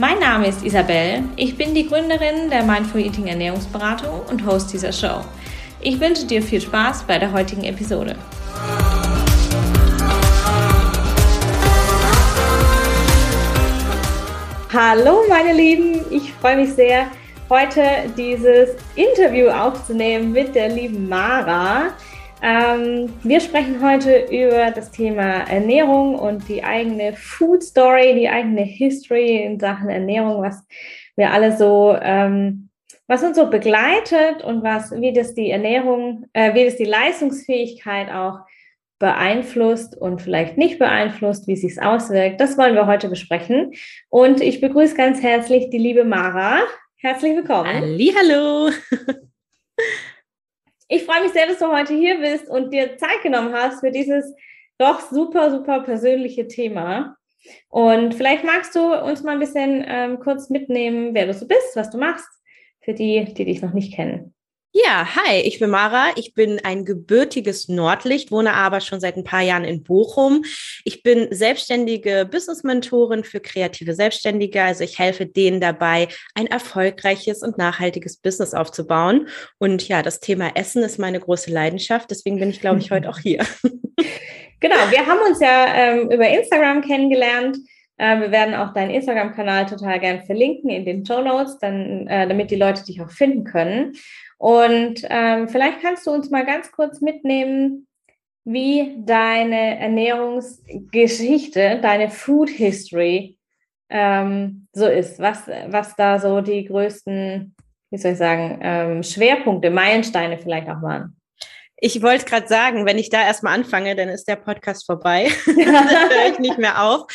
Mein Name ist Isabel, ich bin die Gründerin der Mindful Eating Ernährungsberatung und Host dieser Show. Ich wünsche dir viel Spaß bei der heutigen Episode. Hallo meine Lieben, ich freue mich sehr, heute dieses Interview aufzunehmen mit der lieben Mara. Ähm, wir sprechen heute über das Thema Ernährung und die eigene Food Story, die eigene History in Sachen Ernährung, was wir alle so, ähm, was uns so begleitet und was, wie das die Ernährung, äh, wie das die Leistungsfähigkeit auch beeinflusst und vielleicht nicht beeinflusst, wie es sich auswirkt. Das wollen wir heute besprechen. Und ich begrüße ganz herzlich die liebe Mara. Herzlich willkommen. Hallo. Ich freue mich sehr, dass du heute hier bist und dir Zeit genommen hast für dieses doch super, super persönliche Thema. Und vielleicht magst du uns mal ein bisschen ähm, kurz mitnehmen, wer du so bist, was du machst, für die, die dich noch nicht kennen. Ja, hi, ich bin Mara. Ich bin ein gebürtiges Nordlicht, wohne aber schon seit ein paar Jahren in Bochum. Ich bin selbstständige Business-Mentorin für kreative Selbstständige. Also ich helfe denen dabei, ein erfolgreiches und nachhaltiges Business aufzubauen. Und ja, das Thema Essen ist meine große Leidenschaft. Deswegen bin ich, glaube ich, heute auch hier. Genau, wir haben uns ja ähm, über Instagram kennengelernt. Äh, wir werden auch deinen Instagram-Kanal total gern verlinken in den Show Notes, dann, äh, damit die Leute dich auch finden können. Und ähm, vielleicht kannst du uns mal ganz kurz mitnehmen, wie deine Ernährungsgeschichte, deine Food History ähm, so ist, was, was da so die größten, wie soll ich sagen, ähm, Schwerpunkte, Meilensteine vielleicht auch waren. Ich wollte gerade sagen, wenn ich da erstmal anfange, dann ist der Podcast vorbei. dann höre ich nicht mehr auf.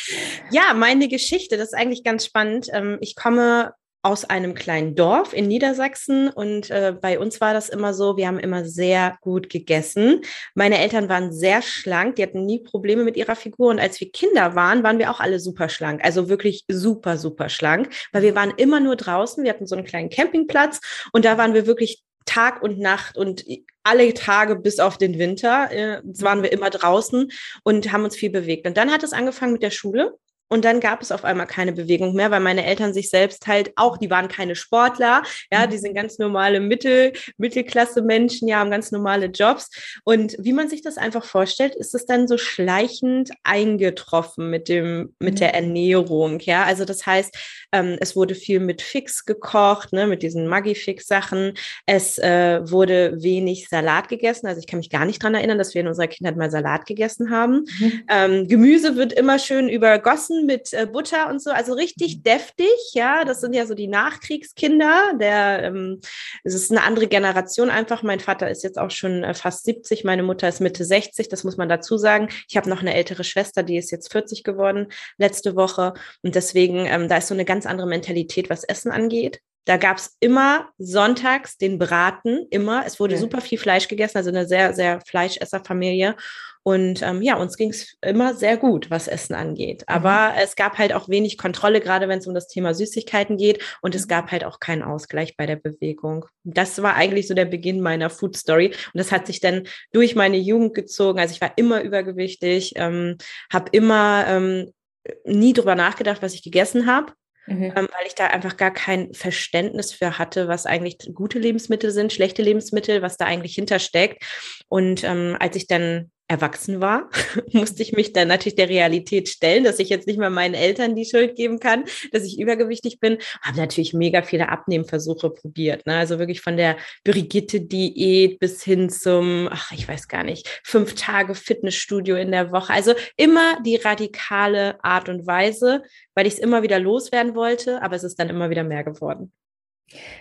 Ja, meine Geschichte, das ist eigentlich ganz spannend. Ähm, ich komme aus einem kleinen Dorf in Niedersachsen und äh, bei uns war das immer so, wir haben immer sehr gut gegessen. Meine Eltern waren sehr schlank, die hatten nie Probleme mit ihrer Figur und als wir Kinder waren, waren wir auch alle super schlank, also wirklich super, super schlank, weil wir waren immer nur draußen, wir hatten so einen kleinen Campingplatz und da waren wir wirklich Tag und Nacht und alle Tage bis auf den Winter äh, waren wir immer draußen und haben uns viel bewegt. Und dann hat es angefangen mit der Schule. Und dann gab es auf einmal keine Bewegung mehr, weil meine Eltern sich selbst halt auch, die waren keine Sportler, ja, die sind ganz normale Mittel, Mittelklasse-Menschen, ja, haben ganz normale Jobs. Und wie man sich das einfach vorstellt, ist es dann so schleichend eingetroffen mit dem, mit der mhm. Ernährung, ja. Also das heißt, ähm, es wurde viel mit Fix gekocht, ne, mit diesen Maggi-Fix-Sachen. Es äh, wurde wenig Salat gegessen. Also ich kann mich gar nicht dran erinnern, dass wir in unserer Kindheit mal Salat gegessen haben. Mhm. Ähm, Gemüse wird immer schön übergossen Essen mit äh, Butter und so, also richtig mhm. deftig, ja. Das sind ja so die Nachkriegskinder. Der, ähm, es ist eine andere Generation einfach. Mein Vater ist jetzt auch schon äh, fast 70, meine Mutter ist Mitte 60, das muss man dazu sagen. Ich habe noch eine ältere Schwester, die ist jetzt 40 geworden letzte Woche. Und deswegen, ähm, da ist so eine ganz andere Mentalität, was Essen angeht. Da gab es immer sonntags den Braten, immer. Es wurde okay. super viel Fleisch gegessen, also eine sehr, sehr Fleischesserfamilie. Und ähm, ja, uns ging es immer sehr gut, was Essen angeht. Aber mhm. es gab halt auch wenig Kontrolle, gerade wenn es um das Thema Süßigkeiten geht. Und es gab halt auch keinen Ausgleich bei der Bewegung. Das war eigentlich so der Beginn meiner Food Story. Und das hat sich dann durch meine Jugend gezogen. Also ich war immer übergewichtig, ähm, habe immer ähm, nie drüber nachgedacht, was ich gegessen habe. Mhm. Ähm, weil ich da einfach gar kein Verständnis für hatte, was eigentlich gute Lebensmittel sind, schlechte Lebensmittel, was da eigentlich hintersteckt. Und ähm, als ich dann erwachsen war, musste ich mich dann natürlich der Realität stellen, dass ich jetzt nicht mal meinen Eltern die Schuld geben kann, dass ich übergewichtig bin. Habe natürlich mega viele Abnehmversuche probiert. Ne? Also wirklich von der Brigitte-Diät bis hin zum, ach, ich weiß gar nicht, fünf Tage Fitnessstudio in der Woche. Also immer die radikale Art und Weise, weil ich es immer wieder loswerden wollte, aber es ist dann immer wieder mehr geworden.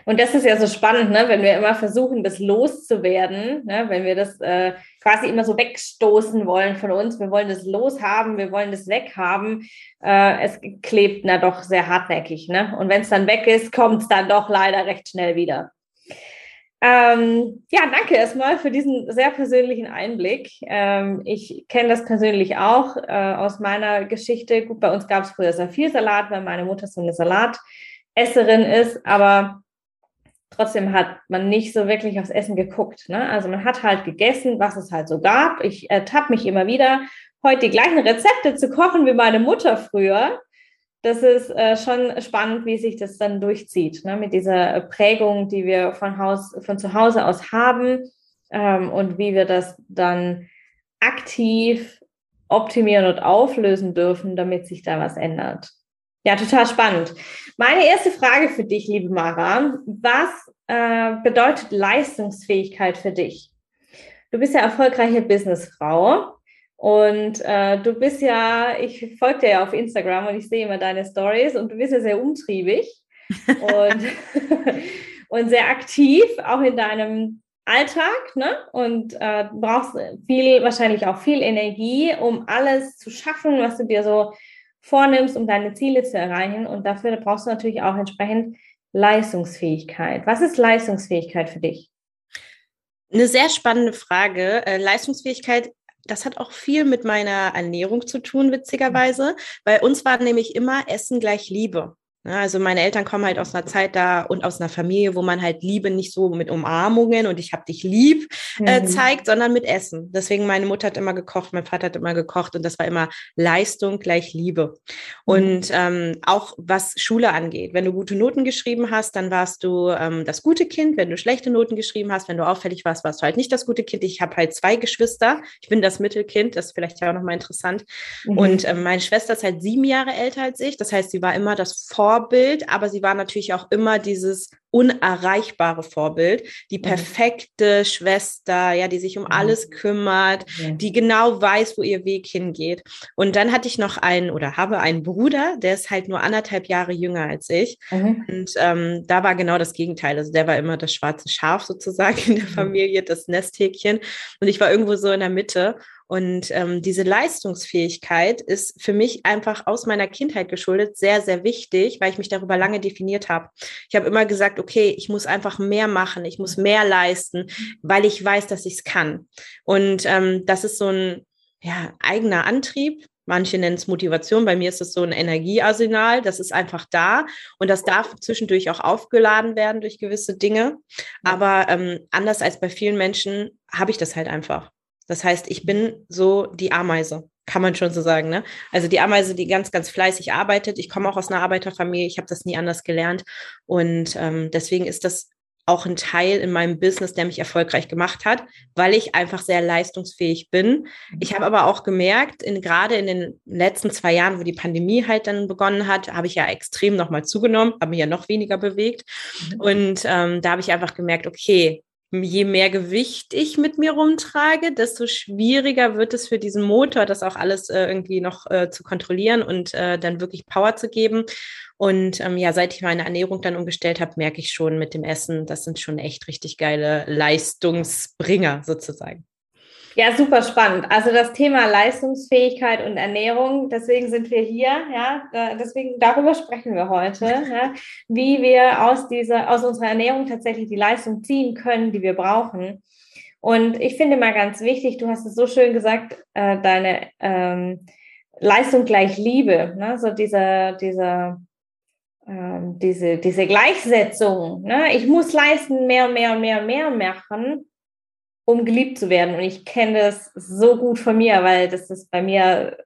Und das ist ja so spannend, ne? wenn wir immer versuchen, das loszuwerden, ne? wenn wir das äh, quasi immer so wegstoßen wollen von uns. Wir wollen das loshaben, wir wollen das weghaben. Äh, es klebt na doch sehr hartnäckig. Ne? Und wenn es dann weg ist, kommt es dann doch leider recht schnell wieder. Ähm, ja, danke erstmal für diesen sehr persönlichen Einblick. Ähm, ich kenne das persönlich auch äh, aus meiner Geschichte. Gut, bei uns gab es früher sehr viel Salat, weil meine Mutter so eine Salatesserin ist, aber trotzdem hat man nicht so wirklich aufs Essen geguckt. Ne? Also man hat halt gegessen, was es halt so gab. Ich ertappe mich immer wieder, heute die gleichen Rezepte zu kochen wie meine Mutter früher das ist äh, schon spannend, wie sich das dann durchzieht, ne? mit dieser Prägung, die wir von, Haus, von zu Hause aus haben ähm, und wie wir das dann aktiv optimieren und auflösen dürfen, damit sich da was ändert. Ja, total spannend. Meine erste Frage für dich, liebe Mara, was äh, bedeutet Leistungsfähigkeit für dich? Du bist ja erfolgreiche Businessfrau und äh, du bist ja, ich folge dir ja auf Instagram und ich sehe immer deine Stories und du bist ja sehr umtriebig und, und sehr aktiv, auch in deinem Alltag, ne? Und äh, brauchst viel, wahrscheinlich auch viel Energie, um alles zu schaffen, was du dir so vornimmst, um deine Ziele zu erreichen. Und dafür brauchst du natürlich auch entsprechend Leistungsfähigkeit. Was ist Leistungsfähigkeit für dich? Eine sehr spannende Frage. Äh, Leistungsfähigkeit das hat auch viel mit meiner Ernährung zu tun, witzigerweise. Bei uns war nämlich immer Essen gleich Liebe. Ja, also meine Eltern kommen halt aus einer Zeit da und aus einer Familie, wo man halt Liebe nicht so mit Umarmungen und ich hab dich lieb äh, mhm. zeigt, sondern mit Essen. Deswegen meine Mutter hat immer gekocht, mein Vater hat immer gekocht und das war immer Leistung gleich Liebe. Mhm. Und ähm, auch was Schule angeht, wenn du gute Noten geschrieben hast, dann warst du ähm, das gute Kind. Wenn du schlechte Noten geschrieben hast, wenn du auffällig warst, warst du halt nicht das gute Kind. Ich habe halt zwei Geschwister. Ich bin das Mittelkind, das ist vielleicht ja auch nochmal interessant. Mhm. Und ähm, meine Schwester ist halt sieben Jahre älter als ich. Das heißt, sie war immer das Vor Vorbild, aber sie war natürlich auch immer dieses unerreichbare Vorbild, die mhm. perfekte Schwester, ja, die sich um alles kümmert, die genau weiß, wo ihr Weg hingeht. Und dann hatte ich noch einen oder habe einen Bruder, der ist halt nur anderthalb Jahre jünger als ich. Mhm. Und ähm, da war genau das Gegenteil. Also der war immer das schwarze Schaf sozusagen in der mhm. Familie, das Nesthäkchen. Und ich war irgendwo so in der Mitte. Und ähm, diese Leistungsfähigkeit ist für mich einfach aus meiner Kindheit geschuldet sehr, sehr wichtig, weil ich mich darüber lange definiert habe. Ich habe immer gesagt, okay, ich muss einfach mehr machen, ich muss mehr leisten, weil ich weiß, dass ich es kann. Und ähm, das ist so ein ja, eigener Antrieb, Manche nennen es Motivation. Bei mir ist es so ein Energiearsenal. Das ist einfach da und das darf zwischendurch auch aufgeladen werden durch gewisse Dinge. Aber ähm, anders als bei vielen Menschen habe ich das halt einfach. Das heißt, ich bin so die Ameise, kann man schon so sagen. Ne? Also die Ameise, die ganz, ganz fleißig arbeitet. Ich komme auch aus einer Arbeiterfamilie, ich habe das nie anders gelernt. Und ähm, deswegen ist das auch ein Teil in meinem Business, der mich erfolgreich gemacht hat, weil ich einfach sehr leistungsfähig bin. Ich habe aber auch gemerkt, in, gerade in den letzten zwei Jahren, wo die Pandemie halt dann begonnen hat, habe ich ja extrem nochmal zugenommen, habe mich ja noch weniger bewegt. Mhm. Und ähm, da habe ich einfach gemerkt, okay, je mehr Gewicht ich mit mir rumtrage, desto schwieriger wird es für diesen Motor, das auch alles äh, irgendwie noch äh, zu kontrollieren und äh, dann wirklich Power zu geben. Und ähm, ja, seit ich meine Ernährung dann umgestellt habe, merke ich schon mit dem Essen, das sind schon echt richtig geile Leistungsbringer sozusagen. Ja, super spannend. Also das Thema Leistungsfähigkeit und Ernährung, deswegen sind wir hier, ja, deswegen darüber sprechen wir heute, ja, wie wir aus dieser, aus unserer Ernährung tatsächlich die Leistung ziehen können, die wir brauchen. Und ich finde mal ganz wichtig, du hast es so schön gesagt, äh, deine ähm, Leistung gleich Liebe, ne? so dieser, dieser, ähm, diese, diese Gleichsetzung. Ne? Ich muss leisten, mehr mehr mehr mehr machen um geliebt zu werden. Und ich kenne das so gut von mir, weil das ist bei mir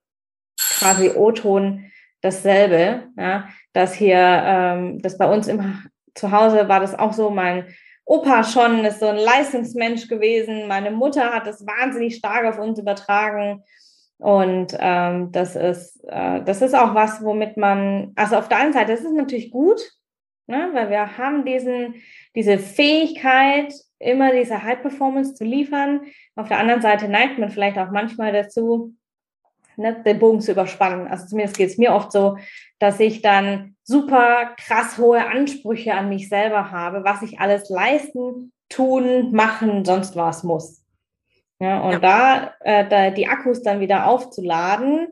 quasi O-Ton dasselbe. Ja, dass hier, ähm, das bei uns immer zu Hause war das auch so, mein Opa schon ist so ein Leistungsmensch gewesen. Meine Mutter hat das wahnsinnig stark auf uns übertragen. Und ähm, das ist, äh, das ist auch was, womit man, also auf der einen Seite, das ist natürlich gut, ne, weil wir haben diesen, diese Fähigkeit, immer diese High Performance zu liefern. Auf der anderen Seite neigt man vielleicht auch manchmal dazu, ne, den Bogen zu überspannen. Also zumindest geht es mir oft so, dass ich dann super krass hohe Ansprüche an mich selber habe, was ich alles leisten, tun, machen, sonst was muss. Ja, und ja. Da, äh, da die Akkus dann wieder aufzuladen,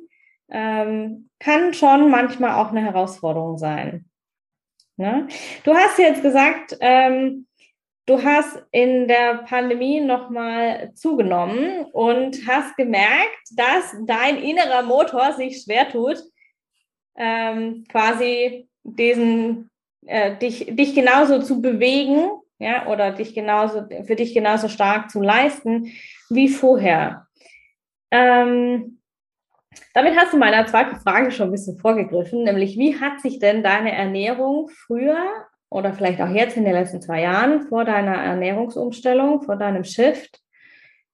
ähm, kann schon manchmal auch eine Herausforderung sein. Ne? Du hast jetzt gesagt, ähm, du hast in der Pandemie nochmal zugenommen und hast gemerkt, dass dein innerer Motor sich schwer tut, ähm, quasi diesen, äh, dich, dich genauso zu bewegen, ja, oder dich genauso, für dich genauso stark zu leisten wie vorher. Ähm, damit hast du meiner zweiten Frage schon ein bisschen vorgegriffen, nämlich wie hat sich denn deine Ernährung früher oder vielleicht auch jetzt in den letzten zwei Jahren vor deiner Ernährungsumstellung, vor deinem Shift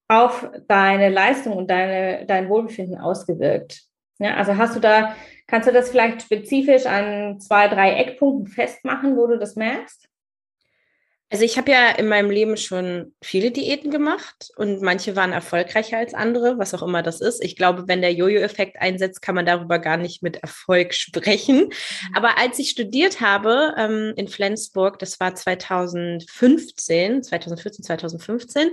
auf deine Leistung und deine, dein Wohlbefinden ausgewirkt? Ja, also hast du da, kannst du das vielleicht spezifisch an zwei, drei Eckpunkten festmachen, wo du das merkst? Also ich habe ja in meinem Leben schon viele Diäten gemacht und manche waren erfolgreicher als andere, was auch immer das ist. Ich glaube, wenn der Jojo-Effekt einsetzt, kann man darüber gar nicht mit Erfolg sprechen. Mhm. Aber als ich studiert habe ähm, in Flensburg, das war 2015, 2014, 2015,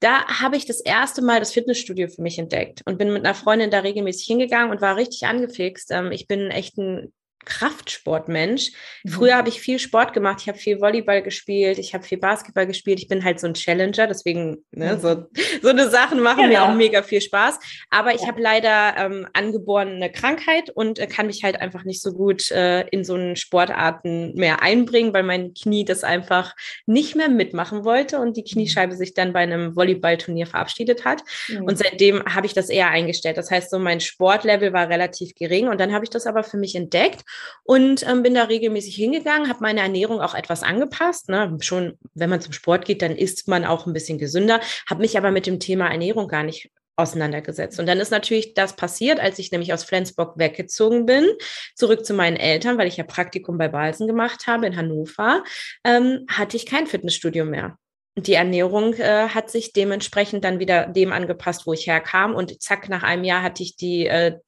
da habe ich das erste Mal das Fitnessstudio für mich entdeckt und bin mit einer Freundin da regelmäßig hingegangen und war richtig angefixt. Ähm, ich bin echt ein Kraftsportmensch. Mhm. Früher habe ich viel Sport gemacht. Ich habe viel Volleyball gespielt. Ich habe viel Basketball gespielt. Ich bin halt so ein Challenger. Deswegen, ne, mhm. so, so eine Sachen machen genau. mir auch mega viel Spaß. Aber ich ja. habe leider ähm, angeborene Krankheit und äh, kann mich halt einfach nicht so gut äh, in so einen Sportarten mehr einbringen, weil mein Knie das einfach nicht mehr mitmachen wollte und die mhm. Kniescheibe sich dann bei einem Volleyballturnier verabschiedet hat. Mhm. Und seitdem habe ich das eher eingestellt. Das heißt, so mein Sportlevel war relativ gering und dann habe ich das aber für mich entdeckt und ähm, bin da regelmäßig hingegangen, habe meine Ernährung auch etwas angepasst. Ne? Schon, wenn man zum Sport geht, dann isst man auch ein bisschen gesünder, habe mich aber mit dem Thema Ernährung gar nicht auseinandergesetzt. Und dann ist natürlich das passiert, als ich nämlich aus Flensburg weggezogen bin, zurück zu meinen Eltern, weil ich ja Praktikum bei Balsen gemacht habe in Hannover, ähm, hatte ich kein Fitnessstudio mehr. Die Ernährung äh, hat sich dementsprechend dann wieder dem angepasst, wo ich herkam. Und zack, nach einem Jahr hatte ich die äh,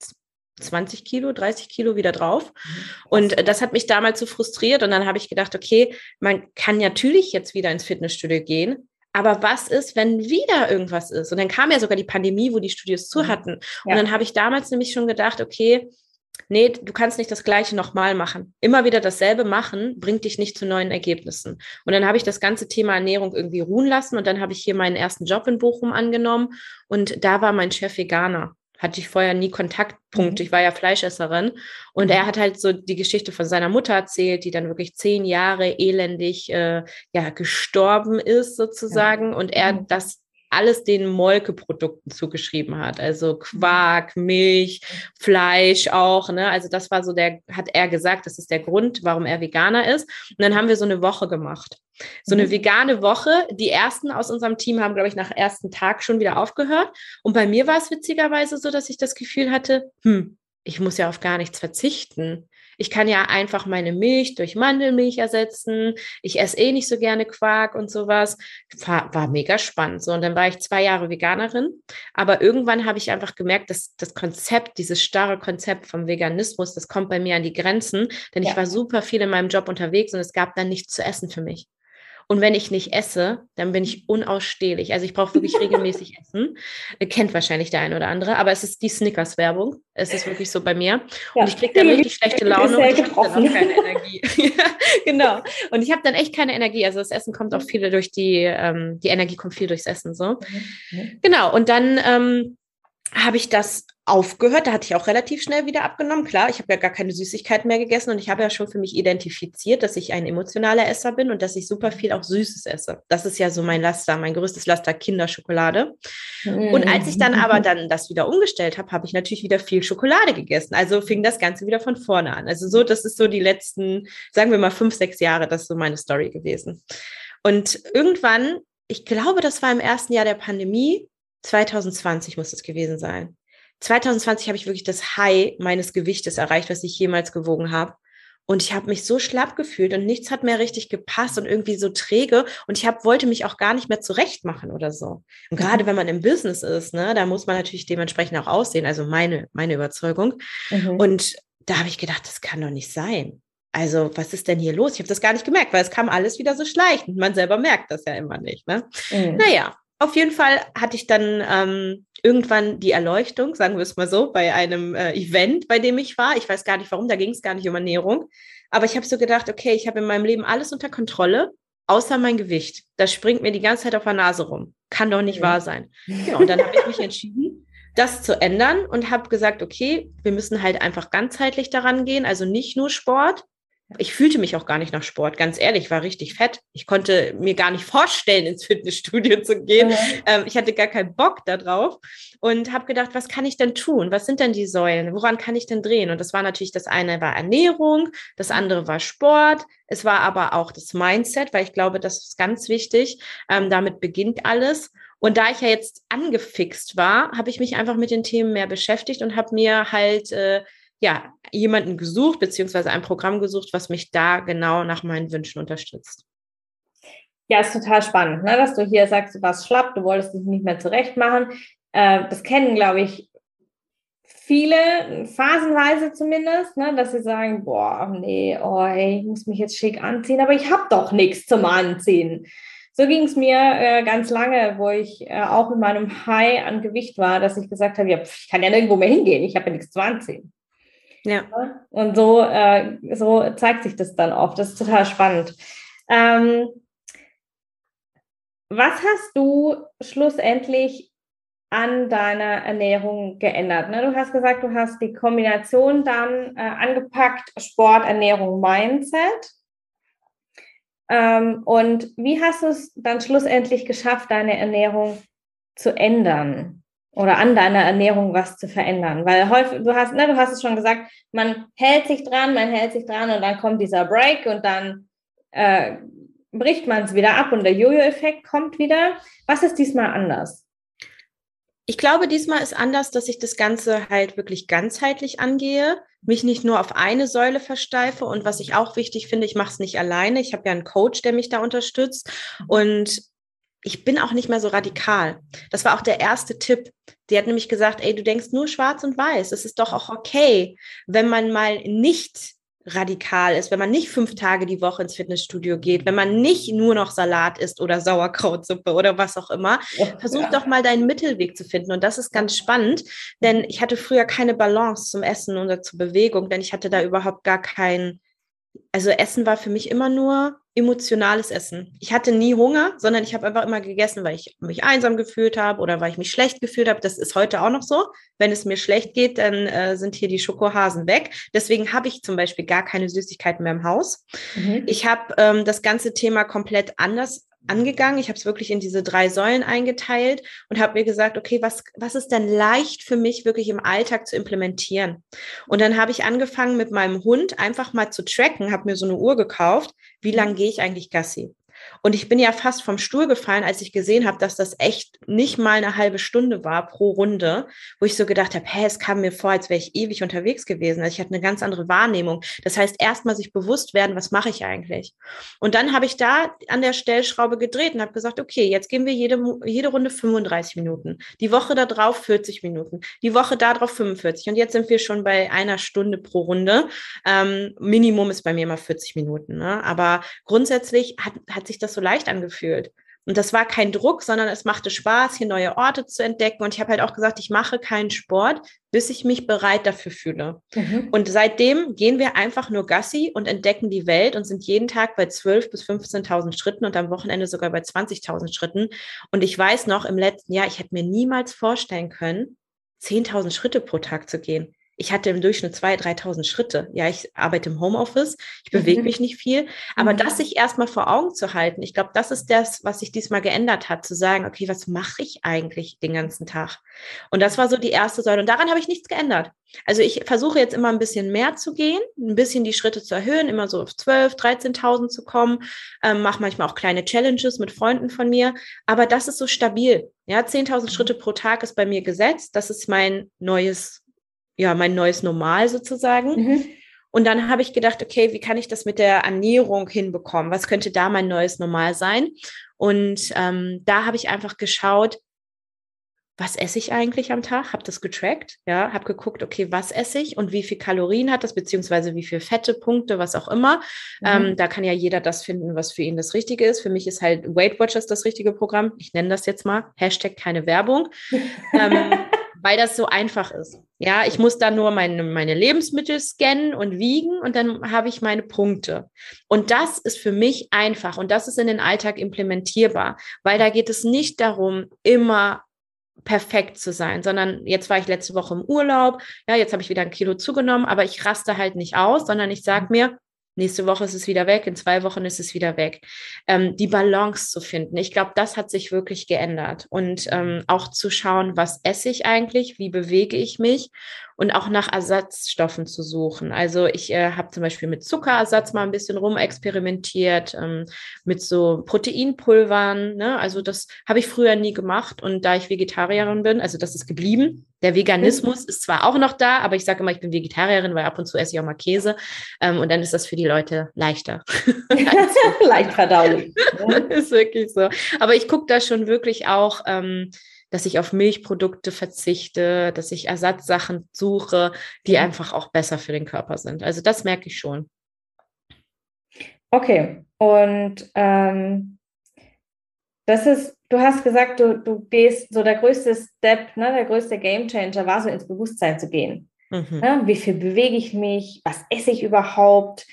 20 Kilo, 30 Kilo wieder drauf. Mhm. Und das hat mich damals so frustriert. Und dann habe ich gedacht, okay, man kann natürlich jetzt wieder ins Fitnessstudio gehen. Aber was ist, wenn wieder irgendwas ist? Und dann kam ja sogar die Pandemie, wo die Studios zu mhm. hatten. Und dann habe ich damals nämlich schon gedacht, okay, nee, du kannst nicht das Gleiche nochmal machen. Immer wieder dasselbe machen, bringt dich nicht zu neuen Ergebnissen. Und dann habe ich das ganze Thema Ernährung irgendwie ruhen lassen und dann habe ich hier meinen ersten Job in Bochum angenommen und da war mein Chef Veganer hatte ich vorher nie Kontaktpunkte. Mhm. Ich war ja Fleischesserin. Und mhm. er hat halt so die Geschichte von seiner Mutter erzählt, die dann wirklich zehn Jahre elendig äh, ja, gestorben ist, sozusagen. Ja. Und er mhm. das alles den Molkeprodukten zugeschrieben hat. Also Quark, Milch, Fleisch auch. Ne? Also das war so der, hat er gesagt, das ist der Grund, warum er Veganer ist. Und dann haben wir so eine Woche gemacht. So eine mhm. vegane Woche. Die ersten aus unserem Team haben, glaube ich, nach ersten Tag schon wieder aufgehört. Und bei mir war es witzigerweise so, dass ich das Gefühl hatte, hm, ich muss ja auf gar nichts verzichten. Ich kann ja einfach meine Milch durch Mandelmilch ersetzen. Ich esse eh nicht so gerne Quark und sowas. War, war mega spannend. So, und dann war ich zwei Jahre Veganerin. Aber irgendwann habe ich einfach gemerkt, dass das Konzept, dieses starre Konzept vom Veganismus, das kommt bei mir an die Grenzen. Denn ja. ich war super viel in meinem Job unterwegs und es gab dann nichts zu essen für mich. Und wenn ich nicht esse, dann bin ich unausstehlich. Also ich brauche wirklich regelmäßig Essen. Kennt wahrscheinlich der eine oder andere, aber es ist die Snickers-Werbung. Es ist wirklich so bei mir. Ja. Und ich kriege dann richtig schlechte Laune und ich habe dann auch keine Energie. genau. Und ich habe dann echt keine Energie. Also das Essen kommt auch viel durch die, ähm, die Energie kommt viel durchs Essen so. Mhm. Genau. Und dann ähm, habe ich das aufgehört. Da hatte ich auch relativ schnell wieder abgenommen. Klar, ich habe ja gar keine Süßigkeiten mehr gegessen und ich habe ja schon für mich identifiziert, dass ich ein emotionaler Esser bin und dass ich super viel auch Süßes esse. Das ist ja so mein Laster, mein größtes Laster Kinderschokolade. Mhm. Und als ich dann aber dann das wieder umgestellt habe, habe ich natürlich wieder viel Schokolade gegessen. Also fing das Ganze wieder von vorne an. Also so, das ist so die letzten, sagen wir mal fünf, sechs Jahre, das ist so meine Story gewesen. Und irgendwann, ich glaube, das war im ersten Jahr der Pandemie, 2020 muss es gewesen sein. 2020 habe ich wirklich das High meines Gewichtes erreicht, was ich jemals gewogen habe. und ich habe mich so schlapp gefühlt und nichts hat mehr richtig gepasst und irgendwie so träge und ich hab, wollte mich auch gar nicht mehr zurechtmachen oder so. Und gerade mhm. wenn man im Business ist, ne, da muss man natürlich dementsprechend auch aussehen, also meine, meine Überzeugung. Mhm. Und da habe ich gedacht, das kann doch nicht sein. Also, was ist denn hier los? Ich habe das gar nicht gemerkt, weil es kam alles wieder so schleichend. Man selber merkt das ja immer nicht. Ne? Mhm. Naja, auf jeden Fall hatte ich dann ähm, irgendwann die Erleuchtung, sagen wir es mal so, bei einem äh, Event, bei dem ich war. Ich weiß gar nicht warum, da ging es gar nicht um Ernährung. Aber ich habe so gedacht, okay, ich habe in meinem Leben alles unter Kontrolle, außer mein Gewicht. Das springt mir die ganze Zeit auf der Nase rum. Kann doch nicht mhm. wahr sein. Ja, und dann habe ich mich entschieden, das zu ändern und habe gesagt, okay, wir müssen halt einfach ganzheitlich daran gehen, also nicht nur Sport, ich fühlte mich auch gar nicht nach Sport, ganz ehrlich, war richtig fett. Ich konnte mir gar nicht vorstellen, ins Fitnessstudio zu gehen. Mhm. Ähm, ich hatte gar keinen Bock darauf und habe gedacht, was kann ich denn tun? Was sind denn die Säulen? Woran kann ich denn drehen? Und das war natürlich, das eine war Ernährung, das andere war Sport, es war aber auch das Mindset, weil ich glaube, das ist ganz wichtig. Ähm, damit beginnt alles. Und da ich ja jetzt angefixt war, habe ich mich einfach mit den Themen mehr beschäftigt und habe mir halt äh, ja, jemanden gesucht, beziehungsweise ein Programm gesucht, was mich da genau nach meinen Wünschen unterstützt. Ja, ist total spannend, ne? dass du hier sagst, du warst schlapp, du wolltest dich nicht mehr zurecht machen. Äh, das kennen, glaube ich, viele, phasenweise zumindest, ne? dass sie sagen, boah, nee, oh, ich muss mich jetzt schick anziehen, aber ich habe doch nichts zum Anziehen. So ging es mir äh, ganz lange, wo ich äh, auch in meinem High an Gewicht war, dass ich gesagt habe, ja, ich kann ja nirgendwo mehr hingehen, ich habe ja nichts zu anziehen. Ja. Und so, äh, so zeigt sich das dann oft. Das ist total spannend. Ähm, was hast du schlussendlich an deiner Ernährung geändert? Ne? Du hast gesagt, du hast die Kombination dann äh, angepackt, Sport, Ernährung, Mindset. Ähm, und wie hast du es dann schlussendlich geschafft, deine Ernährung zu ändern? Oder an deiner Ernährung was zu verändern. Weil häufig, du hast, ne, du hast es schon gesagt, man hält sich dran, man hält sich dran und dann kommt dieser Break und dann äh, bricht man es wieder ab und der Jojo-Effekt kommt wieder. Was ist diesmal anders? Ich glaube, diesmal ist anders, dass ich das Ganze halt wirklich ganzheitlich angehe, mich nicht nur auf eine Säule versteife und was ich auch wichtig finde, ich mache es nicht alleine. Ich habe ja einen Coach, der mich da unterstützt und ich bin auch nicht mehr so radikal. Das war auch der erste Tipp. Die hat nämlich gesagt, ey, du denkst nur schwarz und weiß. Es ist doch auch okay, wenn man mal nicht radikal ist, wenn man nicht fünf Tage die Woche ins Fitnessstudio geht, wenn man nicht nur noch Salat isst oder Sauerkrautsuppe oder was auch immer. Versuch ja. doch mal deinen Mittelweg zu finden. Und das ist ganz spannend, denn ich hatte früher keine Balance zum Essen oder zur Bewegung, denn ich hatte da überhaupt gar kein, also Essen war für mich immer nur emotionales Essen. Ich hatte nie Hunger, sondern ich habe einfach immer gegessen, weil ich mich einsam gefühlt habe oder weil ich mich schlecht gefühlt habe. Das ist heute auch noch so. Wenn es mir schlecht geht, dann äh, sind hier die Schokohasen weg. Deswegen habe ich zum Beispiel gar keine Süßigkeiten mehr im Haus. Mhm. Ich habe ähm, das ganze Thema komplett anders angegangen. Ich habe es wirklich in diese drei Säulen eingeteilt und habe mir gesagt, okay, was, was ist denn leicht für mich wirklich im Alltag zu implementieren? Und dann habe ich angefangen mit meinem Hund einfach mal zu tracken, habe mir so eine Uhr gekauft, wie lange gehe ich eigentlich Gassi? Und ich bin ja fast vom Stuhl gefallen, als ich gesehen habe, dass das echt nicht mal eine halbe Stunde war pro Runde, wo ich so gedacht habe, hä, es kam mir vor, als wäre ich ewig unterwegs gewesen. Also ich hatte eine ganz andere Wahrnehmung. Das heißt, erstmal sich bewusst werden, was mache ich eigentlich? Und dann habe ich da an der Stellschraube gedreht und habe gesagt, okay, jetzt gehen wir jede, jede Runde 35 Minuten. Die Woche darauf 40 Minuten. Die Woche darauf 45. Und jetzt sind wir schon bei einer Stunde pro Runde. Ähm, Minimum ist bei mir immer 40 Minuten. Ne? Aber grundsätzlich hat, hat sich das so leicht angefühlt. Und das war kein Druck, sondern es machte Spaß, hier neue Orte zu entdecken. Und ich habe halt auch gesagt, ich mache keinen Sport, bis ich mich bereit dafür fühle. Mhm. Und seitdem gehen wir einfach nur Gassi und entdecken die Welt und sind jeden Tag bei 12.000 bis 15.000 Schritten und am Wochenende sogar bei 20.000 Schritten. Und ich weiß noch, im letzten Jahr, ich hätte mir niemals vorstellen können, 10.000 Schritte pro Tag zu gehen ich hatte im Durchschnitt 2.000, 3.000 Schritte. Ja, ich arbeite im Homeoffice, ich bewege mhm. mich nicht viel, aber mhm. das sich erstmal vor Augen zu halten, ich glaube, das ist das, was sich diesmal geändert hat, zu sagen, okay, was mache ich eigentlich den ganzen Tag? Und das war so die erste Säule und daran habe ich nichts geändert. Also ich versuche jetzt immer ein bisschen mehr zu gehen, ein bisschen die Schritte zu erhöhen, immer so auf 12, 13.000 zu kommen, ähm, mache manchmal auch kleine Challenges mit Freunden von mir, aber das ist so stabil. Ja, 10.000 mhm. Schritte pro Tag ist bei mir gesetzt. Das ist mein neues ja, mein neues Normal sozusagen. Mhm. Und dann habe ich gedacht, okay, wie kann ich das mit der Ernährung hinbekommen? Was könnte da mein neues Normal sein? Und ähm, da habe ich einfach geschaut, was esse ich eigentlich am Tag? Habe das getrackt, ja, habe geguckt, okay, was esse ich und wie viel Kalorien hat das, beziehungsweise wie viel Fette, Punkte, was auch immer. Mhm. Ähm, da kann ja jeder das finden, was für ihn das Richtige ist. Für mich ist halt Weight Watchers das richtige Programm. Ich nenne das jetzt mal Hashtag keine Werbung. ähm, weil das so einfach ist. Ja, ich muss da nur meine, meine Lebensmittel scannen und wiegen und dann habe ich meine Punkte. Und das ist für mich einfach und das ist in den Alltag implementierbar, weil da geht es nicht darum, immer perfekt zu sein, sondern jetzt war ich letzte Woche im Urlaub, ja, jetzt habe ich wieder ein Kilo zugenommen, aber ich raste halt nicht aus, sondern ich sage mir, Nächste Woche ist es wieder weg, in zwei Wochen ist es wieder weg. Ähm, die Balance zu finden. Ich glaube, das hat sich wirklich geändert. Und ähm, auch zu schauen, was esse ich eigentlich, wie bewege ich mich und auch nach Ersatzstoffen zu suchen. Also ich äh, habe zum Beispiel mit Zuckerersatz mal ein bisschen rumexperimentiert, ähm, mit so Proteinpulvern. Ne? Also das habe ich früher nie gemacht. Und da ich Vegetarierin bin, also das ist geblieben. Der Veganismus ist zwar auch noch da, aber ich sage immer, ich bin Vegetarierin, weil ab und zu esse ich auch mal Käse. Ähm, und dann ist das für die Leute leichter. Leicht verdaulich. ist wirklich so. Aber ich gucke da schon wirklich auch. Ähm, dass ich auf Milchprodukte verzichte, dass ich Ersatzsachen suche, die mhm. einfach auch besser für den Körper sind. Also das merke ich schon. Okay, und ähm, das ist, du hast gesagt, du, du gehst, so der größte Step, ne, der größte Game Changer war so ins Bewusstsein zu gehen. Mhm. Ne, wie viel bewege ich mich? Was esse ich überhaupt?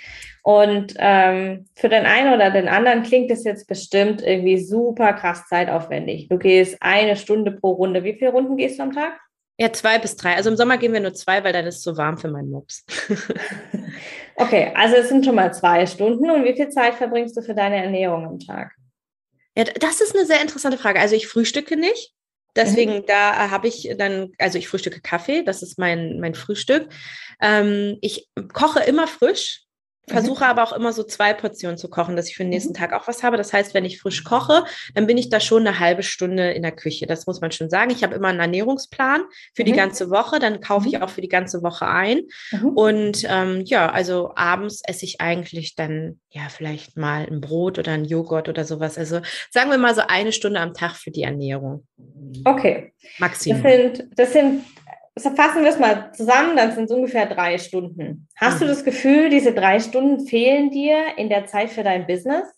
Und ähm, für den einen oder den anderen klingt das jetzt bestimmt irgendwie super krass zeitaufwendig. Du gehst eine Stunde pro Runde. Wie viele Runden gehst du am Tag? Ja, zwei bis drei. Also im Sommer gehen wir nur zwei, weil dann ist es so warm für meinen Mops. okay, also es sind schon mal zwei Stunden. Und wie viel Zeit verbringst du für deine Ernährung am Tag? Ja, das ist eine sehr interessante Frage. Also ich frühstücke nicht. Deswegen, mhm. da habe ich dann, also ich frühstücke Kaffee, das ist mein, mein Frühstück. Ähm, ich koche immer frisch. Mhm. Versuche aber auch immer so zwei Portionen zu kochen, dass ich für den nächsten mhm. Tag auch was habe. Das heißt, wenn ich frisch koche, dann bin ich da schon eine halbe Stunde in der Küche. Das muss man schon sagen. Ich habe immer einen Ernährungsplan für die mhm. ganze Woche. Dann kaufe ich auch für die ganze Woche ein. Und ähm, ja, also abends esse ich eigentlich dann ja vielleicht mal ein Brot oder ein Joghurt oder sowas. Also sagen wir mal so eine Stunde am Tag für die Ernährung. Okay. Maximum. Das sind, das sind fassen wir es mal zusammen, dann sind es ungefähr drei Stunden. Hast mhm. du das Gefühl, diese drei Stunden fehlen dir in der Zeit für dein Business?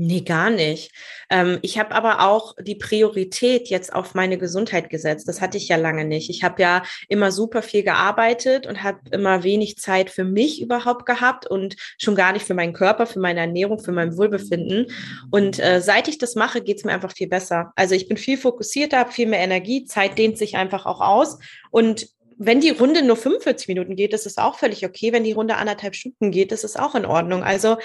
Nee, gar nicht. Ähm, ich habe aber auch die Priorität jetzt auf meine Gesundheit gesetzt. Das hatte ich ja lange nicht. Ich habe ja immer super viel gearbeitet und habe immer wenig Zeit für mich überhaupt gehabt und schon gar nicht für meinen Körper, für meine Ernährung, für mein Wohlbefinden. Und äh, seit ich das mache, geht es mir einfach viel besser. Also ich bin viel fokussierter, habe viel mehr Energie, Zeit dehnt sich einfach auch aus. Und wenn die Runde nur 45 Minuten geht, ist es auch völlig okay. Wenn die Runde anderthalb Stunden geht, ist es auch in Ordnung. Also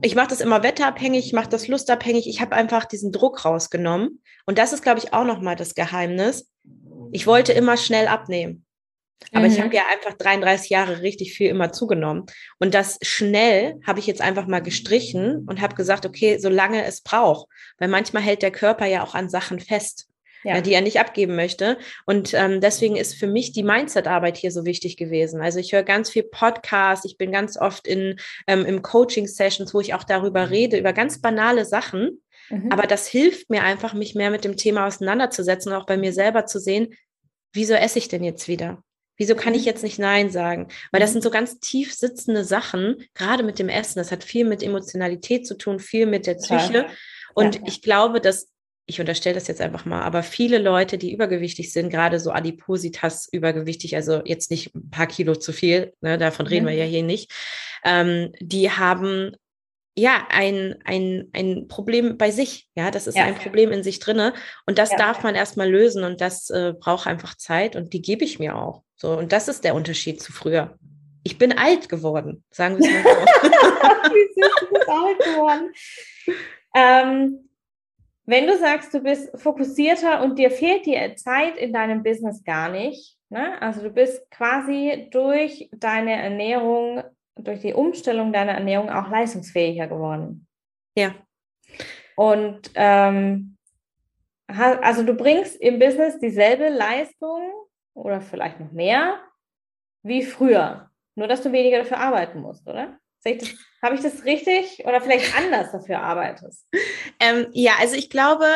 ich mache das immer wetterabhängig, ich mache das lustabhängig. Ich habe einfach diesen Druck rausgenommen. Und das ist, glaube ich, auch nochmal das Geheimnis. Ich wollte immer schnell abnehmen. Aber mhm. ich habe ja einfach 33 Jahre richtig viel immer zugenommen. Und das schnell habe ich jetzt einfach mal gestrichen und habe gesagt, okay, solange es braucht. Weil manchmal hält der Körper ja auch an Sachen fest ja. Äh, die er nicht abgeben möchte. Und ähm, deswegen ist für mich die Mindset-Arbeit hier so wichtig gewesen. Also ich höre ganz viel Podcasts, ich bin ganz oft in ähm, im Coaching-Sessions, wo ich auch darüber rede, über ganz banale Sachen. Mhm. Aber das hilft mir einfach, mich mehr mit dem Thema auseinanderzusetzen und auch bei mir selber zu sehen, wieso esse ich denn jetzt wieder? Wieso kann ich mhm. jetzt nicht Nein sagen? Weil das mhm. sind so ganz tief sitzende Sachen, gerade mit dem Essen. Das hat viel mit Emotionalität zu tun, viel mit der Psyche. Und ja. ich glaube, dass ich unterstelle das jetzt einfach mal, aber viele Leute, die übergewichtig sind, gerade so Adipositas übergewichtig, also jetzt nicht ein paar Kilo zu viel, ne, davon reden ja. wir ja hier nicht, ähm, die haben ja ein, ein, ein Problem bei sich. Ja, das ist ja. ein Problem in sich drinne. Und das ja. darf man erstmal lösen und das äh, braucht einfach Zeit und die gebe ich mir auch. So, und das ist der Unterschied zu früher. Ich bin alt geworden, sagen wir es mal so. Wie sind du alt geworden? Ähm, wenn du sagst, du bist fokussierter und dir fehlt die Zeit in deinem Business gar nicht, ne? also du bist quasi durch deine Ernährung, durch die Umstellung deiner Ernährung auch leistungsfähiger geworden. Ja. Und ähm, also du bringst im Business dieselbe Leistung oder vielleicht noch mehr wie früher. Nur, dass du weniger dafür arbeiten musst, oder? Habe ich das richtig oder vielleicht anders dafür arbeitest? Ähm, ja, also ich glaube,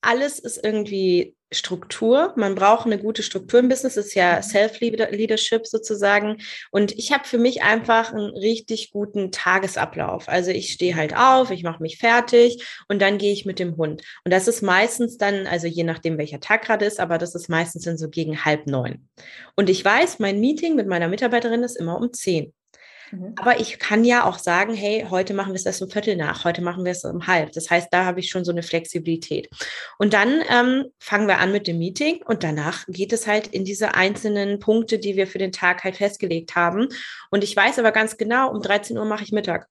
alles ist irgendwie Struktur. Man braucht eine gute Struktur im Business. Das ist ja mhm. Self-Leadership sozusagen. Und ich habe für mich einfach einen richtig guten Tagesablauf. Also ich stehe halt auf, ich mache mich fertig und dann gehe ich mit dem Hund. Und das ist meistens dann, also je nachdem, welcher Tag gerade ist, aber das ist meistens dann so gegen halb neun. Und ich weiß, mein Meeting mit meiner Mitarbeiterin ist immer um zehn. Mhm. Aber ich kann ja auch sagen, hey, heute machen wir es erst um Viertel nach, heute machen wir es um halb. Das heißt, da habe ich schon so eine Flexibilität. Und dann ähm, fangen wir an mit dem Meeting und danach geht es halt in diese einzelnen Punkte, die wir für den Tag halt festgelegt haben. Und ich weiß aber ganz genau, um 13 Uhr mache ich Mittag.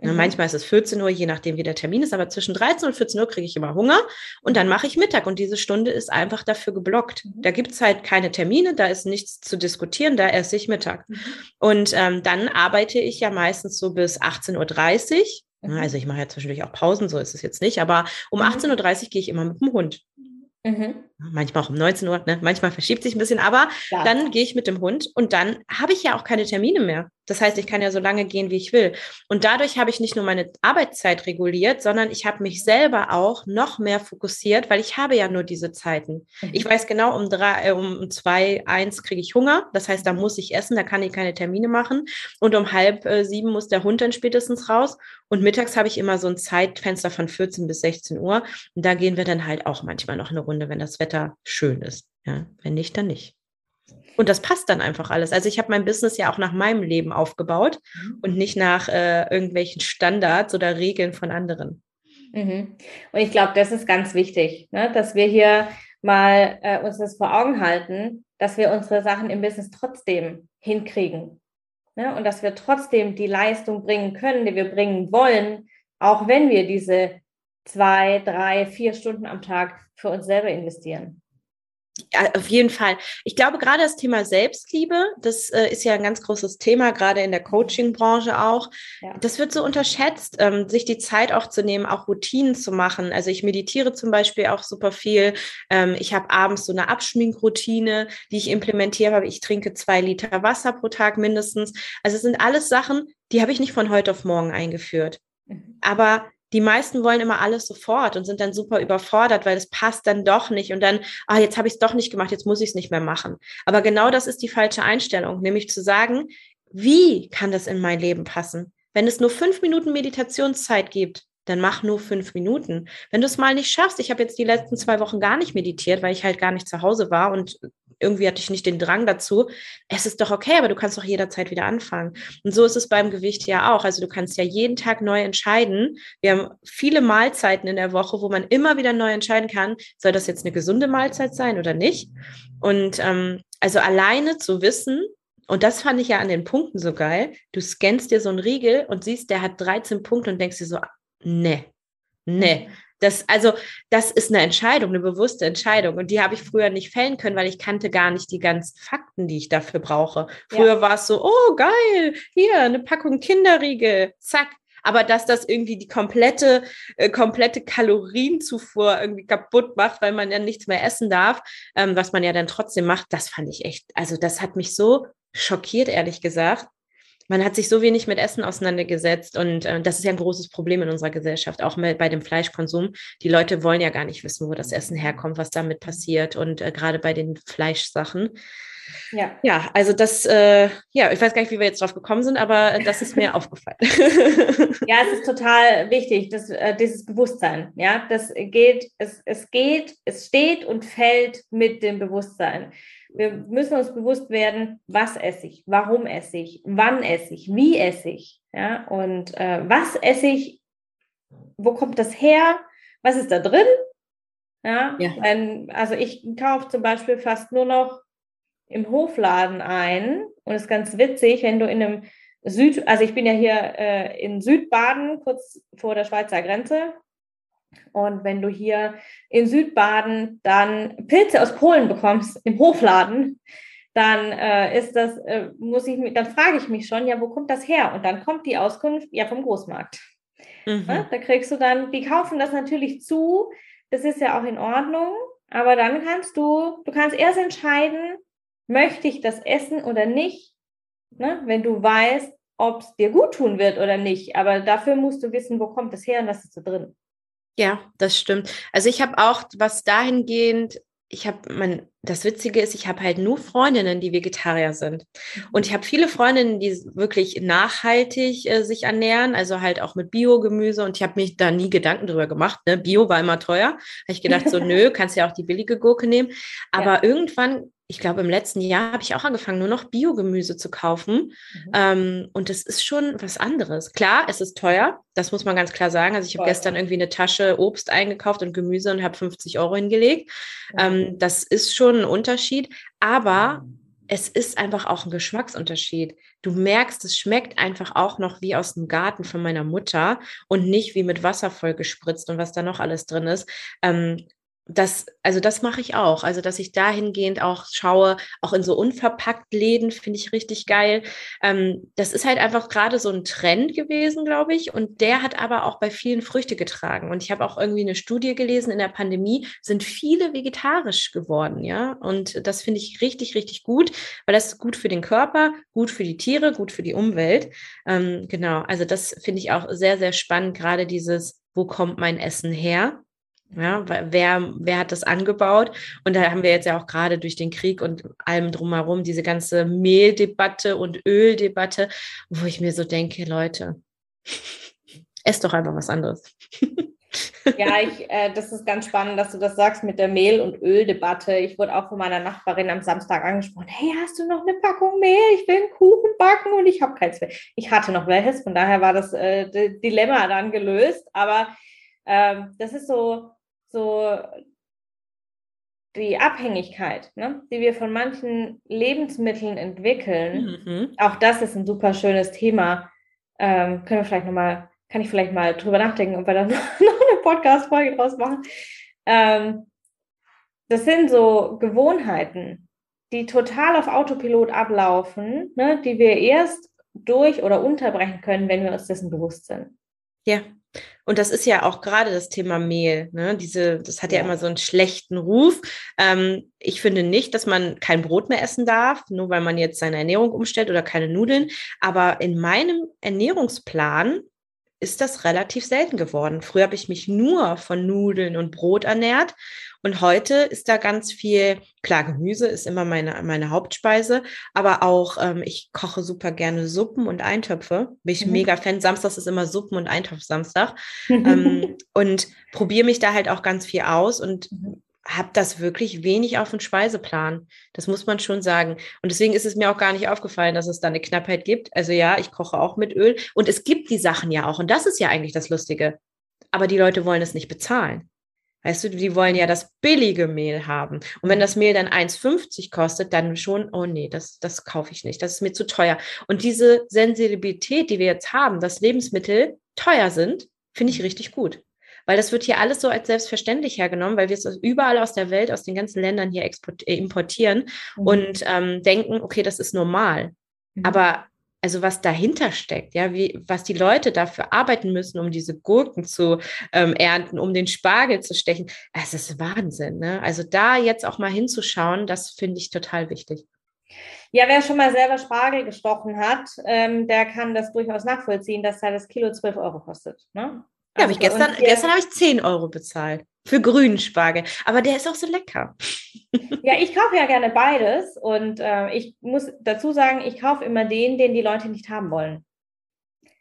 Mhm. Manchmal ist es 14 Uhr, je nachdem, wie der Termin ist, aber zwischen 13 und 14 Uhr kriege ich immer Hunger und dann mache ich Mittag und diese Stunde ist einfach dafür geblockt. Mhm. Da gibt es halt keine Termine, da ist nichts zu diskutieren, da esse ich Mittag. Mhm. Und ähm, dann arbeite ich ja meistens so bis 18.30 Uhr. Mhm. Also ich mache ja zwischendurch auch Pausen, so ist es jetzt nicht, aber um 18.30 Uhr gehe ich immer mit dem Hund. Mhm. Manchmal auch um 19 Uhr, ne? manchmal verschiebt sich ein bisschen, aber ja. dann gehe ich mit dem Hund und dann habe ich ja auch keine Termine mehr. Das heißt, ich kann ja so lange gehen, wie ich will. Und dadurch habe ich nicht nur meine Arbeitszeit reguliert, sondern ich habe mich selber auch noch mehr fokussiert, weil ich habe ja nur diese Zeiten. Mhm. Ich weiß genau, um drei, äh, um zwei, eins kriege ich Hunger. Das heißt, da muss ich essen, da kann ich keine Termine machen. Und um halb äh, sieben muss der Hund dann spätestens raus. Und mittags habe ich immer so ein Zeitfenster von 14 bis 16 Uhr. Und da gehen wir dann halt auch manchmal noch eine Runde, wenn das Wetter schön ist. Ja, wenn nicht, dann nicht. Und das passt dann einfach alles. Also ich habe mein Business ja auch nach meinem Leben aufgebaut mhm. und nicht nach äh, irgendwelchen Standards oder Regeln von anderen. Mhm. Und ich glaube, das ist ganz wichtig, ne? dass wir hier mal äh, uns das vor Augen halten, dass wir unsere Sachen im Business trotzdem hinkriegen. Ne? Und dass wir trotzdem die Leistung bringen können, die wir bringen wollen, auch wenn wir diese zwei, drei, vier Stunden am Tag für uns selber investieren. Ja, auf jeden Fall. Ich glaube, gerade das Thema Selbstliebe, das äh, ist ja ein ganz großes Thema, gerade in der Coaching-Branche auch. Ja. Das wird so unterschätzt, ähm, sich die Zeit auch zu nehmen, auch Routinen zu machen. Also ich meditiere zum Beispiel auch super viel. Ähm, ich habe abends so eine Abschminkroutine, die ich implementiere. Ich trinke zwei Liter Wasser pro Tag mindestens. Also es sind alles Sachen, die habe ich nicht von heute auf morgen eingeführt. Mhm. Aber die meisten wollen immer alles sofort und sind dann super überfordert, weil es passt dann doch nicht und dann, ah, jetzt habe ich es doch nicht gemacht, jetzt muss ich es nicht mehr machen. Aber genau das ist die falsche Einstellung, nämlich zu sagen, wie kann das in mein Leben passen? Wenn es nur fünf Minuten Meditationszeit gibt, dann mach nur fünf Minuten. Wenn du es mal nicht schaffst, ich habe jetzt die letzten zwei Wochen gar nicht meditiert, weil ich halt gar nicht zu Hause war und irgendwie hatte ich nicht den Drang dazu. Es ist doch okay, aber du kannst doch jederzeit wieder anfangen. Und so ist es beim Gewicht ja auch. Also du kannst ja jeden Tag neu entscheiden. Wir haben viele Mahlzeiten in der Woche, wo man immer wieder neu entscheiden kann, soll das jetzt eine gesunde Mahlzeit sein oder nicht. Und ähm, also alleine zu wissen, und das fand ich ja an den Punkten so geil, du scannst dir so einen Riegel und siehst, der hat 13 Punkte und denkst dir so, nee, nee, das, also, das ist eine Entscheidung, eine bewusste Entscheidung. Und die habe ich früher nicht fällen können, weil ich kannte gar nicht die ganzen Fakten, die ich dafür brauche. Früher ja. war es so, oh, geil, hier, eine Packung Kinderriegel, zack. Aber dass das irgendwie die komplette, äh, komplette Kalorienzufuhr irgendwie kaputt macht, weil man ja nichts mehr essen darf, ähm, was man ja dann trotzdem macht, das fand ich echt, also das hat mich so schockiert, ehrlich gesagt man hat sich so wenig mit Essen auseinandergesetzt und äh, das ist ja ein großes Problem in unserer Gesellschaft, auch mit, bei dem Fleischkonsum. Die Leute wollen ja gar nicht wissen, wo das Essen herkommt, was damit passiert und äh, gerade bei den Fleischsachen. Ja. ja, also das, äh, ja, ich weiß gar nicht, wie wir jetzt drauf gekommen sind, aber das ist mir aufgefallen. ja, es ist total wichtig, dass, äh, dieses Bewusstsein. Ja, das geht, es, es geht, es steht und fällt mit dem Bewusstsein wir müssen uns bewusst werden, was esse ich, warum esse ich, wann esse ich, wie esse ich, ja, und äh, was esse ich, wo kommt das her, was ist da drin, ja, ja. Wenn, also ich kaufe zum Beispiel fast nur noch im Hofladen ein und es ist ganz witzig, wenn du in einem Süd, also ich bin ja hier äh, in Südbaden, kurz vor der Schweizer Grenze, und wenn du hier in Südbaden dann Pilze aus Polen bekommst im Hofladen, dann äh, ist das, äh, muss ich, dann frage ich mich schon, ja, wo kommt das her? Und dann kommt die Auskunft ja vom Großmarkt. Mhm. Ja, da kriegst du dann, die kaufen das natürlich zu, das ist ja auch in Ordnung, aber dann kannst du, du kannst erst entscheiden, möchte ich das essen oder nicht, ne? wenn du weißt, ob es dir gut tun wird oder nicht. Aber dafür musst du wissen, wo kommt es her und was ist da drin. Ja, das stimmt. Also ich habe auch was dahingehend ich habe mein, das Witzige ist, ich habe halt nur Freundinnen, die Vegetarier sind. Und ich habe viele Freundinnen, die wirklich nachhaltig äh, sich ernähren, also halt auch mit Biogemüse. Und ich habe mich da nie Gedanken drüber gemacht. Ne? Bio war immer teuer. Habe ich gedacht, so nö, kannst ja auch die billige Gurke nehmen. Aber ja. irgendwann ich glaube, im letzten Jahr habe ich auch angefangen, nur noch Biogemüse zu kaufen. Mhm. Ähm, und das ist schon was anderes. Klar, es ist teuer, das muss man ganz klar sagen. Also ich habe gestern irgendwie eine Tasche Obst eingekauft und Gemüse und habe 50 Euro hingelegt. Mhm. Ähm, das ist schon ein Unterschied, aber mhm. es ist einfach auch ein Geschmacksunterschied. Du merkst, es schmeckt einfach auch noch wie aus dem Garten von meiner Mutter und nicht wie mit Wasser voll gespritzt und was da noch alles drin ist. Ähm, das, also das mache ich auch. Also, dass ich dahingehend auch schaue, auch in so unverpackt Läden finde ich richtig geil. Ähm, das ist halt einfach gerade so ein Trend gewesen, glaube ich. Und der hat aber auch bei vielen Früchte getragen. Und ich habe auch irgendwie eine Studie gelesen, in der Pandemie sind viele vegetarisch geworden, ja. Und das finde ich richtig, richtig gut, weil das ist gut für den Körper, gut für die Tiere, gut für die Umwelt. Ähm, genau. Also, das finde ich auch sehr, sehr spannend, gerade dieses, wo kommt mein Essen her? Ja, wer, wer hat das angebaut? Und da haben wir jetzt ja auch gerade durch den Krieg und allem drumherum diese ganze Mehldebatte und Öldebatte, wo ich mir so denke, Leute, esst doch einfach was anderes. Ja, ich, äh, das ist ganz spannend, dass du das sagst mit der Mehl- und Öldebatte. Ich wurde auch von meiner Nachbarin am Samstag angesprochen. Hey, hast du noch eine Packung Mehl? Ich will einen Kuchen backen und ich habe keins mehr. Ich hatte noch welches, von daher war das äh, Dilemma dann gelöst. Aber ähm, das ist so, so die Abhängigkeit, ne, die wir von manchen Lebensmitteln entwickeln. Mhm. Auch das ist ein super schönes Thema. Ähm, können wir vielleicht noch mal, kann ich vielleicht mal drüber nachdenken, ob wir dann noch eine Podcast-Folge draus machen. Ähm, das sind so Gewohnheiten, die total auf Autopilot ablaufen, ne, die wir erst durch oder unterbrechen können, wenn wir uns dessen bewusst sind. Ja, und das ist ja auch gerade das Thema Mehl. Ne? Diese, das hat ja. ja immer so einen schlechten Ruf. Ähm, ich finde nicht, dass man kein Brot mehr essen darf, nur weil man jetzt seine Ernährung umstellt oder keine Nudeln. Aber in meinem Ernährungsplan ist das relativ selten geworden. Früher habe ich mich nur von Nudeln und Brot ernährt und heute ist da ganz viel, klar, Gemüse ist immer meine, meine Hauptspeise, aber auch ähm, ich koche super gerne Suppen und Eintöpfe. Bin ich mhm. mega Fan. Samstags ist immer Suppen- und Eintopf-Samstag. ähm, und probiere mich da halt auch ganz viel aus und mhm. habe das wirklich wenig auf dem Speiseplan. Das muss man schon sagen. Und deswegen ist es mir auch gar nicht aufgefallen, dass es da eine Knappheit gibt. Also ja, ich koche auch mit Öl und es gibt die Sachen ja auch. Und das ist ja eigentlich das Lustige. Aber die Leute wollen es nicht bezahlen. Weißt du, die wollen ja das billige Mehl haben. Und wenn das Mehl dann 1,50 kostet, dann schon, oh nee, das, das kaufe ich nicht, das ist mir zu teuer. Und diese Sensibilität, die wir jetzt haben, dass Lebensmittel teuer sind, finde ich richtig gut. Weil das wird hier alles so als selbstverständlich hergenommen, weil wir es überall aus der Welt, aus den ganzen Ländern hier äh, importieren mhm. und ähm, denken, okay, das ist normal. Mhm. Aber also was dahinter steckt, ja, wie, was die Leute dafür arbeiten müssen, um diese Gurken zu ähm, ernten, um den Spargel zu stechen, es ist Wahnsinn. Ne? Also da jetzt auch mal hinzuschauen, das finde ich total wichtig. Ja, wer schon mal selber Spargel gestochen hat, ähm, der kann das durchaus nachvollziehen, dass da das Kilo 12 Euro kostet. Ne? Ja, habe ich gestern, gestern habe ich 10 Euro bezahlt für grünen Spargel. Aber der ist auch so lecker. Ja, ich kaufe ja gerne beides. Und äh, ich muss dazu sagen, ich kaufe immer den, den die Leute nicht haben wollen.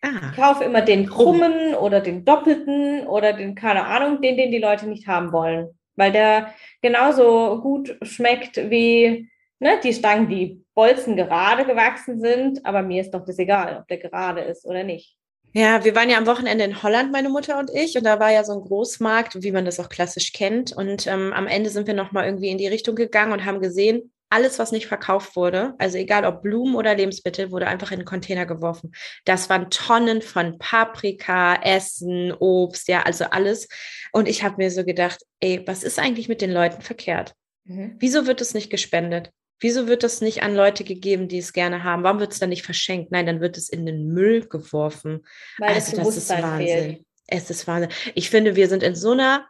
Ah. Ich kaufe immer den krummen oder den doppelten oder den, keine Ahnung, den, den die Leute nicht haben wollen. Weil der genauso gut schmeckt wie ne, die Stangen, die Bolzen gerade gewachsen sind. Aber mir ist doch das egal, ob der gerade ist oder nicht. Ja, wir waren ja am Wochenende in Holland, meine Mutter und ich, und da war ja so ein Großmarkt, wie man das auch klassisch kennt. Und ähm, am Ende sind wir nochmal irgendwie in die Richtung gegangen und haben gesehen, alles, was nicht verkauft wurde, also egal ob Blumen oder Lebensmittel, wurde einfach in den Container geworfen. Das waren Tonnen von Paprika, Essen, Obst, ja, also alles. Und ich habe mir so gedacht, ey, was ist eigentlich mit den Leuten verkehrt? Mhm. Wieso wird es nicht gespendet? Wieso wird das nicht an Leute gegeben, die es gerne haben? Warum wird es dann nicht verschenkt? Nein, dann wird es in den Müll geworfen. Weil also das ist Wahnsinn. Fehlt. Es ist Wahnsinn. Ich finde, wir sind in so einer,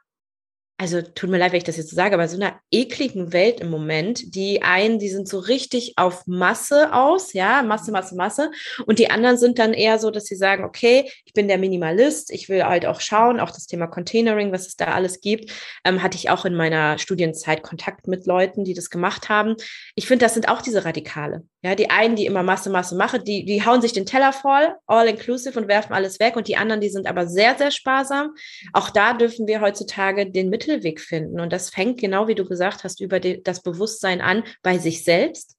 also tut mir leid, wenn ich das jetzt so sage, aber so einer ekligen Welt im Moment. Die einen, die sind so richtig auf Masse aus, ja, Masse, Masse, Masse. Und die anderen sind dann eher so, dass sie sagen, okay, ich bin der Minimalist, ich will halt auch schauen, auch das Thema Containering, was es da alles gibt, ähm, hatte ich auch in meiner Studienzeit Kontakt mit Leuten, die das gemacht haben. Ich finde, das sind auch diese Radikale. Ja, die einen, die immer Masse, Masse machen, die, die hauen sich den Teller voll, all inclusive und werfen alles weg. Und die anderen, die sind aber sehr, sehr sparsam. Auch da dürfen wir heutzutage den Mittelweg finden. Und das fängt genau wie du gesagt hast, über die, das Bewusstsein an bei sich selbst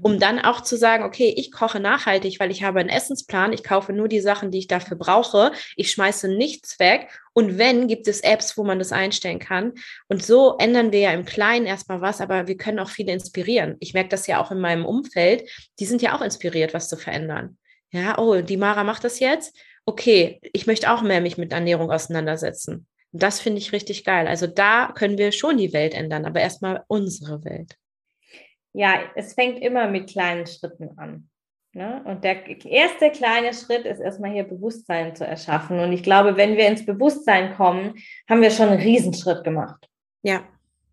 um dann auch zu sagen, okay, ich koche nachhaltig, weil ich habe einen Essensplan, ich kaufe nur die Sachen, die ich dafür brauche, ich schmeiße nichts weg und wenn, gibt es Apps, wo man das einstellen kann. Und so ändern wir ja im Kleinen erstmal was, aber wir können auch viele inspirieren. Ich merke das ja auch in meinem Umfeld, die sind ja auch inspiriert, was zu verändern. Ja, oh, die Mara macht das jetzt. Okay, ich möchte auch mehr mich mit Ernährung auseinandersetzen. Das finde ich richtig geil. Also da können wir schon die Welt ändern, aber erstmal unsere Welt ja, es fängt immer mit kleinen Schritten an. Ne? Und der erste kleine Schritt ist erstmal hier Bewusstsein zu erschaffen. Und ich glaube, wenn wir ins Bewusstsein kommen, haben wir schon einen Riesenschritt gemacht. Ja.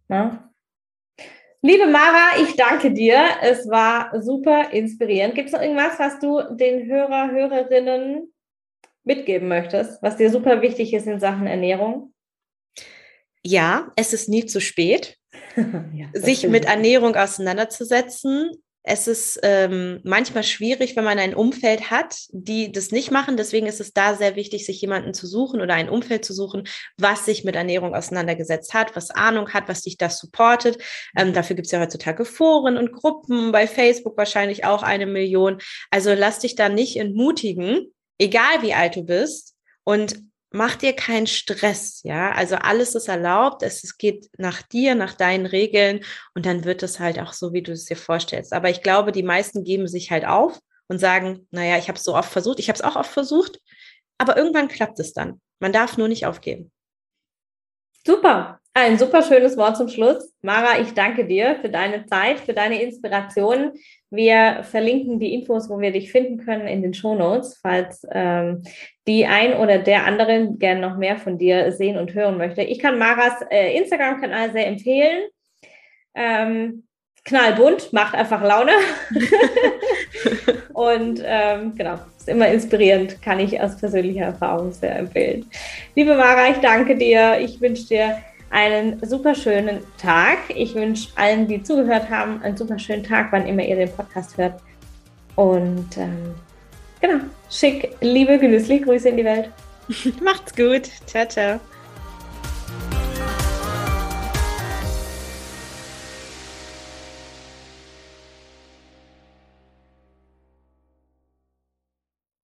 Ne? Liebe Mara, ich danke dir. Es war super inspirierend. Gibt es noch irgendwas, was du den Hörer, Hörerinnen mitgeben möchtest, was dir super wichtig ist in Sachen Ernährung? Ja, es ist nie zu spät. ja, sich mit Ernährung auseinanderzusetzen. Es ist ähm, manchmal schwierig, wenn man ein Umfeld hat, die das nicht machen. Deswegen ist es da sehr wichtig, sich jemanden zu suchen oder ein Umfeld zu suchen, was sich mit Ernährung auseinandergesetzt hat, was Ahnung hat, was dich das supportet. Ähm, dafür gibt es ja heutzutage Foren und Gruppen, bei Facebook wahrscheinlich auch eine Million. Also lass dich da nicht entmutigen, egal wie alt du bist. Und mach dir keinen Stress, ja. Also alles ist erlaubt, es, geht nach dir, nach deinen Regeln und dann wird es halt auch so, wie du es dir vorstellst. Aber ich glaube, die meisten geben sich halt auf und sagen, naja, ich habe es so oft versucht, ich habe es auch oft versucht, aber irgendwann klappt es dann. Man darf nur nicht aufgeben. Super. Ein super schönes Wort zum Schluss. Mara, ich danke dir für deine Zeit, für deine Inspiration. Wir verlinken die Infos, wo wir dich finden können, in den Shownotes, falls ähm, die ein oder der andere gerne noch mehr von dir sehen und hören möchte. Ich kann Maras äh, Instagram-Kanal sehr empfehlen. Ähm, knallbunt, macht einfach Laune. und ähm, genau, ist immer inspirierend, kann ich aus persönlicher Erfahrung sehr empfehlen. Liebe Mara, ich danke dir. Ich wünsche dir einen super schönen Tag. Ich wünsche allen, die zugehört haben, einen super schönen Tag, wann immer ihr den Podcast hört. Und ähm, genau, schick, liebe, genüsslich Grüße in die Welt. Macht's gut. Ciao, ciao.